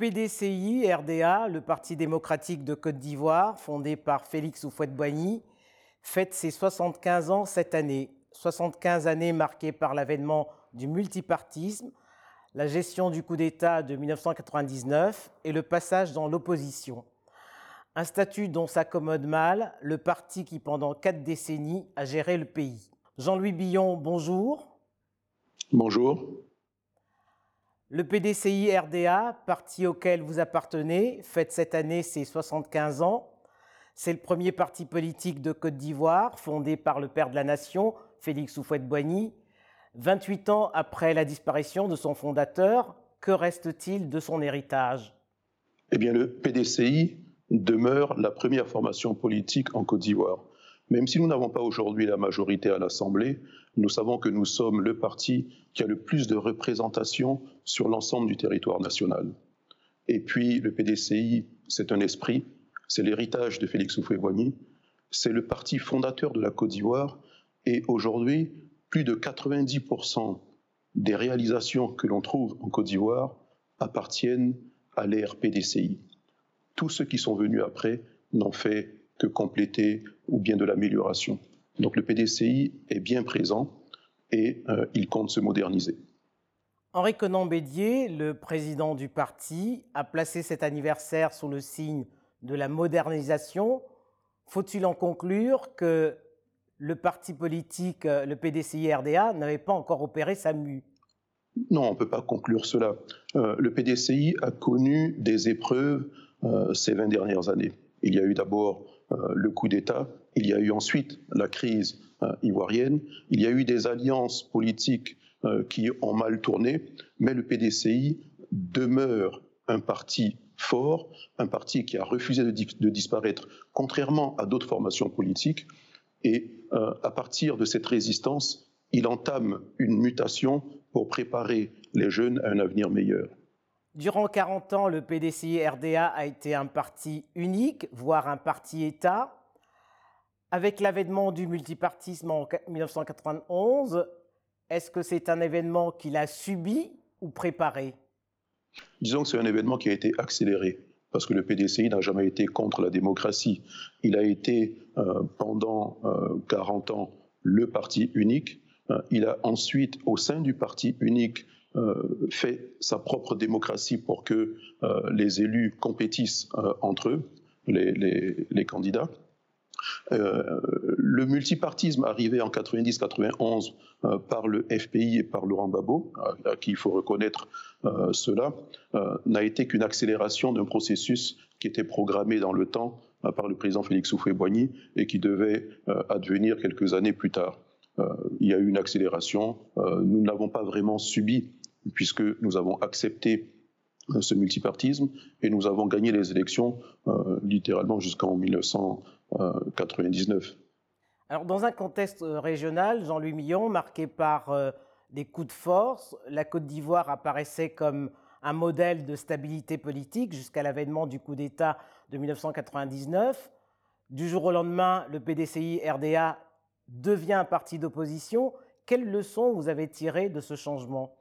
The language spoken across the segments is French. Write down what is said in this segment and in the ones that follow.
Le PDCI RDA, le Parti démocratique de Côte d'Ivoire, fondé par Félix Houphouët-Boigny, fête ses 75 ans cette année. 75 années marquées par l'avènement du multipartisme, la gestion du coup d'État de 1999 et le passage dans l'opposition. Un statut dont s'accommode mal le parti qui, pendant quatre décennies, a géré le pays. Jean-Louis Billon, bonjour. Bonjour. Le PDCI RDA, parti auquel vous appartenez, fête cette année ses 75 ans. C'est le premier parti politique de Côte d'Ivoire, fondé par le père de la nation, Félix Houphouët-Boigny. 28 ans après la disparition de son fondateur, que reste-t-il de son héritage? Eh bien, le PDCI demeure la première formation politique en Côte d'Ivoire. Même si nous n'avons pas aujourd'hui la majorité à l'Assemblée, nous savons que nous sommes le parti qui a le plus de représentation sur l'ensemble du territoire national. Et puis le PDCI, c'est un esprit, c'est l'héritage de Félix Houphouët-Boigny, c'est le parti fondateur de la Côte d'Ivoire, et aujourd'hui, plus de 90% des réalisations que l'on trouve en Côte d'Ivoire appartiennent à l'ère PDCI. Tous ceux qui sont venus après n'ont fait que compléter ou bien de l'amélioration. Donc le PDCI est bien présent et euh, il compte se moderniser. Henri Conan Bédier, le président du parti, a placé cet anniversaire sous le signe de la modernisation. Faut-il en conclure que le parti politique, euh, le PDCI-RDA, n'avait pas encore opéré sa mue? Non, on ne peut pas conclure cela. Euh, le PDCI a connu des épreuves ces 20 dernières années. Il y a eu d'abord le coup d'État, il y a eu ensuite la crise euh, ivoirienne, il y a eu des alliances politiques euh, qui ont mal tourné, mais le PDCI demeure un parti fort, un parti qui a refusé de, disparaître, contrairement à d'autres formations politiques. Et à partir de cette résistance, il entame une mutation pour préparer les jeunes à un avenir meilleur. Durant 40 ans, le PDCI-RDA a été un parti unique, voire un parti-État. Avec l'avènement du multipartisme en 1991, est-ce que c'est un événement qu'il a subi ou préparé? Disons que c'est un événement qui a été accéléré, parce que le PDCI n'a jamais été contre la démocratie. Il a été euh, pendant 40 euh, ans le parti unique. Euh, il a ensuite, au sein du parti unique, fait sa propre démocratie pour que euh, les élus compétissent euh, entre eux, les, candidats. Euh, le multipartisme arrivé en 90-91 euh, par le FPI et par Laurent Gbagbo, à, qui il faut reconnaître euh, cela, n'a été qu'une accélération d'un processus qui était programmé dans le temps par le président Félix Houphouët-Boigny et qui devait advenir quelques années plus tard. il y a eu une accélération. nous n'avons pas vraiment subi puisque nous avons accepté euh, ce multipartisme et nous avons gagné les élections euh, littéralement jusqu'en 1999. Alors, dans un contexte euh, régional, Jean-Louis Millon, marqué par des coups de force, la Côte d'Ivoire apparaissait comme un modèle de stabilité politique jusqu'à l'avènement du coup d'État de 1999. Du jour au lendemain, le PDCI RDA devient un parti d'opposition. Quelles leçons vous avez tirées de ce changement?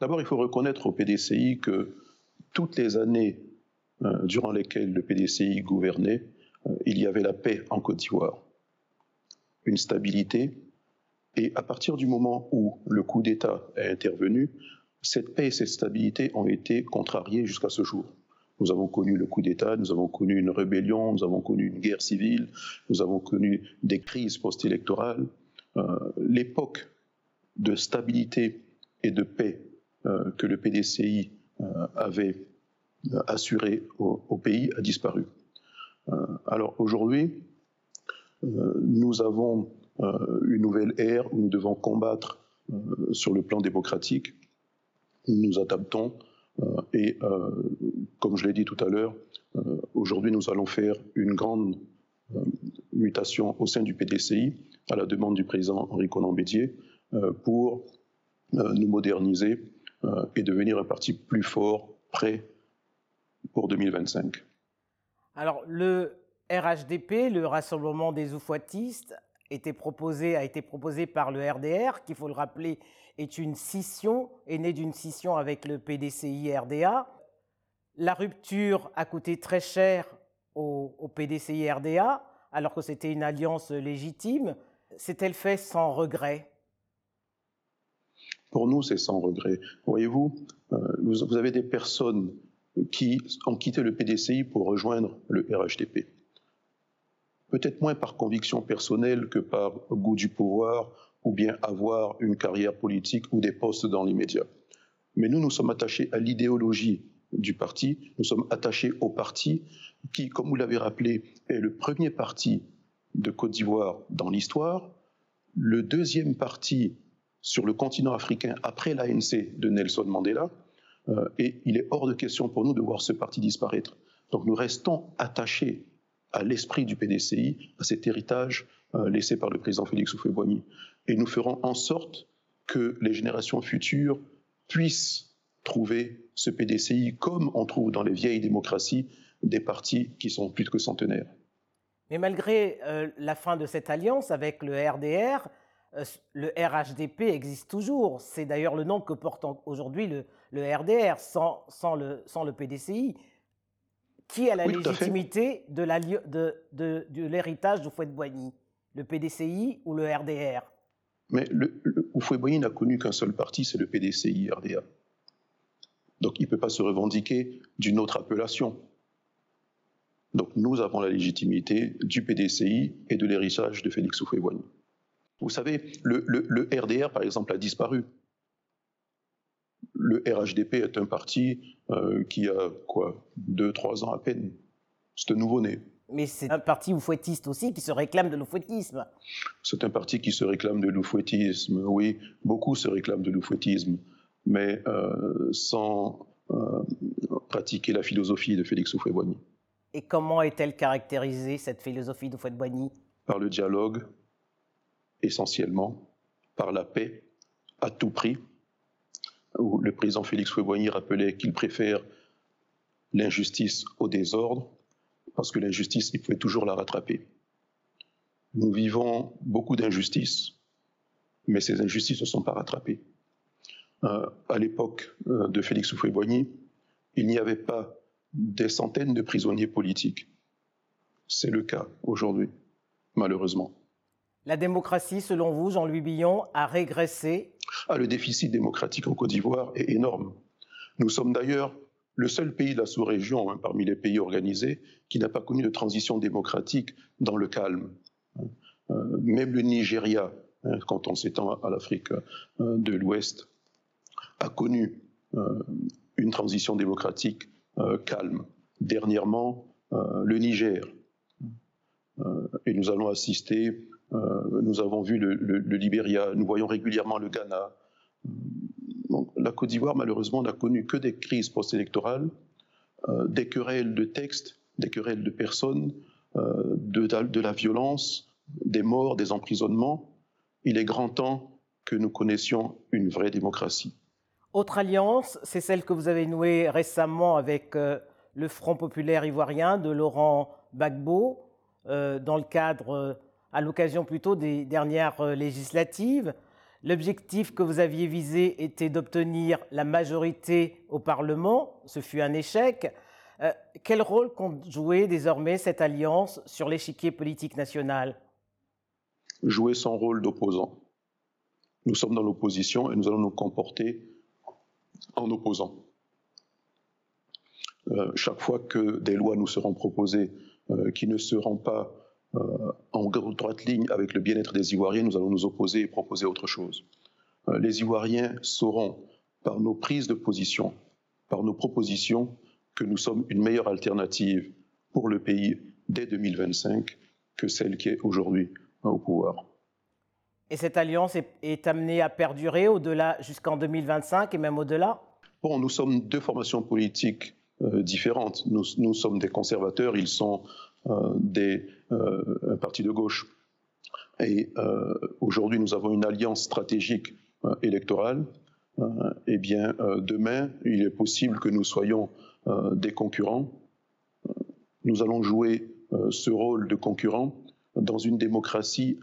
D'abord, il faut reconnaître au PDCI que toutes les années euh, durant lesquelles le PDCI gouvernait, euh, il y avait la paix en Côte d'Ivoire, une stabilité, et à partir du moment où le coup d'État est intervenu, cette paix et cette stabilité ont été contrariées jusqu'à ce jour. Nous avons connu le coup d'État, nous avons connu une rébellion, nous avons connu une guerre civile, nous avons connu des crises post-électorales. Euh, l'époque de stabilité et de paix que le PDCI euh, avait euh, assuré au, pays a disparu. alors aujourd'hui, nous avons une nouvelle ère où nous devons combattre sur le plan démocratique. Nous nous adaptons et, comme je l'ai dit tout à l'heure, aujourd'hui nous allons faire une grande mutation au sein du PDCI à la demande du président Henri Conan pour nous moderniser euh, et devenir un parti plus fort, prêt pour 2025. Alors, le RHDP, le Rassemblement des proposé, a été proposé par le RDR, qui, faut le rappeler, est une scission, est né d'une scission avec le PDCI-RDA. La rupture a coûté très cher au, au PDCI-RDA, alors que c'était une alliance légitime. S'est-elle fait sans regret? Pour nous, c'est sans regret. Voyez-vous, euh, vous avez des personnes qui ont quitté le PDCI pour rejoindre le RHDP. Peut-être moins par conviction personnelle que par goût du pouvoir ou bien avoir une carrière politique ou des postes dans l'immédiat. Mais nous, nous sommes attachés à l'idéologie du parti, nous sommes attachés au parti qui, comme vous l'avez rappelé, est le premier parti de Côte d'Ivoire dans l'histoire, le deuxième parti sur le continent africain après l'ANC de Nelson Mandela, euh, et il est hors de question pour nous de voir ce parti disparaître. Donc nous restons attachés à l'esprit du PDCI, à cet héritage euh, laissé par le président Félix Houphouët-Boigny. Et nous ferons en sorte que les générations futures puissent trouver ce PDCI comme on trouve dans les vieilles démocraties des partis qui sont plus que centenaires. Mais malgré euh, la fin de cette alliance avec le RDR, le RHDP existe toujours. C'est d'ailleurs le nom que porte aujourd'hui le, le, RDR, sans, sans, le, sans, le, PDCI. Qui a la légitimité de l'héritage de, de, de l'héritage Fouet-Boigny Le PDCI ou le RDR Mais le, le Houphouët-Boigny n'a connu qu'un seul parti, c'est le PDCI-RDA. Donc il ne peut pas se revendiquer d'une autre appellation. Donc nous avons la légitimité du PDCI et de l'héritage de Félix Houphouët-Boigny. Vous savez, le, le, le, RDR, par exemple, a disparu. Le RHDP est un parti euh, qui a, quoi, deux, trois ans à peine. C'est un nouveau-né. Mais c'est un parti oufouettiste aussi qui se réclame de l'oufouettisme. C'est un parti qui se réclame de l'oufouettisme, oui. Beaucoup se réclament de l'oufouettisme, mais euh, sans euh, pratiquer la philosophie de Félix Houphouët-Boigny. Et comment est-elle caractérisée, cette philosophie d'Houphouët-Boigny? Par le dialogue, essentiellement, par la paix à tout prix, le président Félix Houphouët-Boigny rappelait qu'il préfère l'injustice au désordre, parce que l'injustice, il pouvait toujours la rattraper. Nous vivons beaucoup d'injustices, mais ces injustices ne sont pas rattrapées. Euh, à l'époque euh, de Félix Houphouët-Boigny, il n'y avait pas des centaines de prisonniers politiques. C'est le cas aujourd'hui, malheureusement. La démocratie, selon vous, Jean-Louis Billon, a régressé? Ah, Le déficit démocratique en Côte d'Ivoire est énorme. Nous sommes d'ailleurs le seul pays de la sous-région, hein, parmi les pays organisés, qui n'a pas connu de transition démocratique dans le calme. Euh, même le Nigeria, hein, quand on s'étend à l'Afrique euh, de l'Ouest, a connu euh, une transition démocratique calme. Dernièrement, le Niger. et nous allons assister, nous avons vu le, le, Libéria, nous voyons régulièrement le Ghana. La Côte d'Ivoire, malheureusement, n'a connu que des crises post-électorales, des querelles de textes, des querelles de personnes, de, de la violence, des morts, des emprisonnements. Il est grand temps que nous connaissions une vraie démocratie. Autre alliance, c'est celle que vous avez nouée récemment avec euh, le Front populaire ivoirien de Laurent Gbagbo, euh, dans le cadre, euh, à l'occasion plutôt des dernières législatives. L'objectif que vous aviez visé était d'obtenir la majorité au Parlement. Ce fut un échec. quel rôle compte jouer désormais cette alliance sur l'échiquier politique national? Jouer son rôle d'opposant. Nous sommes dans l'opposition et nous allons nous comporter en opposant. Euh, chaque fois que des lois nous seront proposées euh, qui ne seront pas euh, en droite ligne avec le bien-être des Ivoiriens, nous allons nous opposer et proposer autre chose. Euh, les Ivoiriens sauront, par nos prises de position, par nos propositions, que nous sommes une meilleure alternative pour le pays dès 2025 que celle qui est aujourd'hui au pouvoir. Et cette alliance est, est amenée à perdurer au-delà jusqu'en 2025 et même au-delà? Bon, nous sommes deux formations politiques euh, différentes. Nous, nous, sommes des conservateurs, ils sont euh, des, euh, un parti de gauche. Et euh, aujourd'hui, nous avons une alliance stratégique euh, électorale. eh bien, demain, il est possible que nous soyons des concurrents. Nous allons jouer ce rôle de concurrent dans une démocratie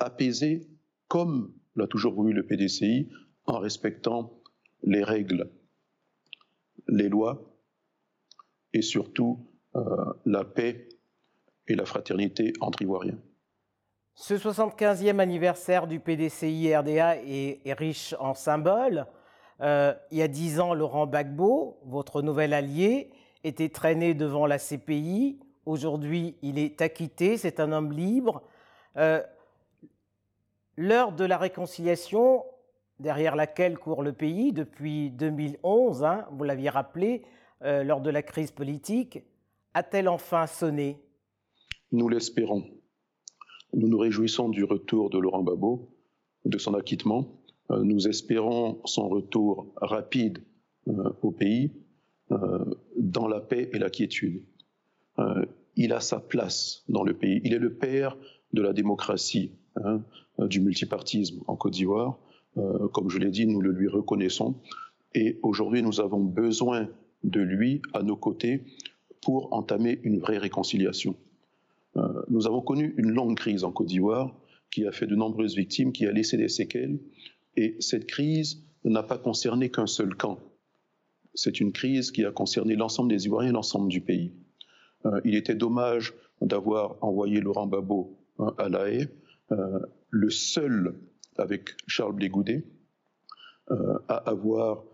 apaisée comme l'a toujours voulu le PDCI, en respectant les règles, les lois et surtout la paix et la fraternité entre Ivoiriens. Ce 75e anniversaire du PDCI-RDA est, riche en symboles. Euh, il y a dix ans, Laurent Gbagbo, votre nouvel allié, était traîné devant la CPI. Aujourd'hui, il est acquitté, c'est un homme libre. Euh, l'heure de la réconciliation, derrière laquelle court le pays depuis 2011, hein, vous l'aviez rappelé, euh, lors de la crise politique, a-t-elle enfin sonné? Nous l'espérons. Nous nous réjouissons du retour de Laurent Gbagbo, de son acquittement. Euh, nous espérons son retour rapide euh, au pays euh, dans la paix et la quiétude. il a sa place dans le pays. Il est le père de la démocratie, hein, du multipartisme en Côte d'Ivoire. comme je l'ai dit, nous le lui reconnaissons. Et aujourd'hui, nous avons besoin de lui à nos côtés pour entamer une vraie réconciliation. Nous avons connu une longue crise en Côte d'Ivoire qui a fait de nombreuses victimes, qui a laissé des séquelles. Et cette crise n'a pas concerné qu'un seul camp. C'est une crise qui a concerné l'ensemble des Ivoiriens, l'ensemble du pays. Euh, il était dommage d'avoir envoyé Laurent Gbagbo hein, à La Haye, euh, le seul, avec Charles Blégoudet, euh, à avoir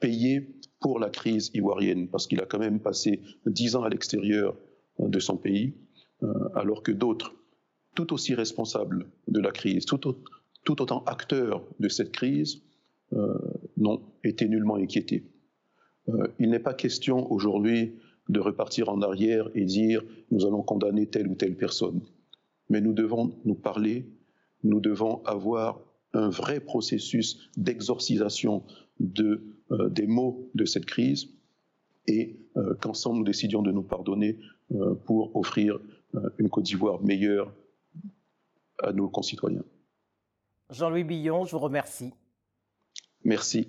payé pour la crise ivoirienne, parce qu'il a quand même passé dix ans à l'extérieur de son pays, alors que d'autres, tout aussi responsables de la crise, tout, autant acteurs de cette crise, euh, n'ont été nullement inquiétés. Euh, il n'est pas question aujourd'hui de repartir en arrière et dire nous allons condamner telle ou telle personne. Mais nous devons nous parler, nous devons avoir un vrai processus d'exorcisation de, euh, des maux de cette crise et qu'ensemble nous décidions de nous pardonner pour offrir une Côte d'Ivoire meilleure à nos concitoyens. Jean-Louis Billon, je vous remercie. Merci.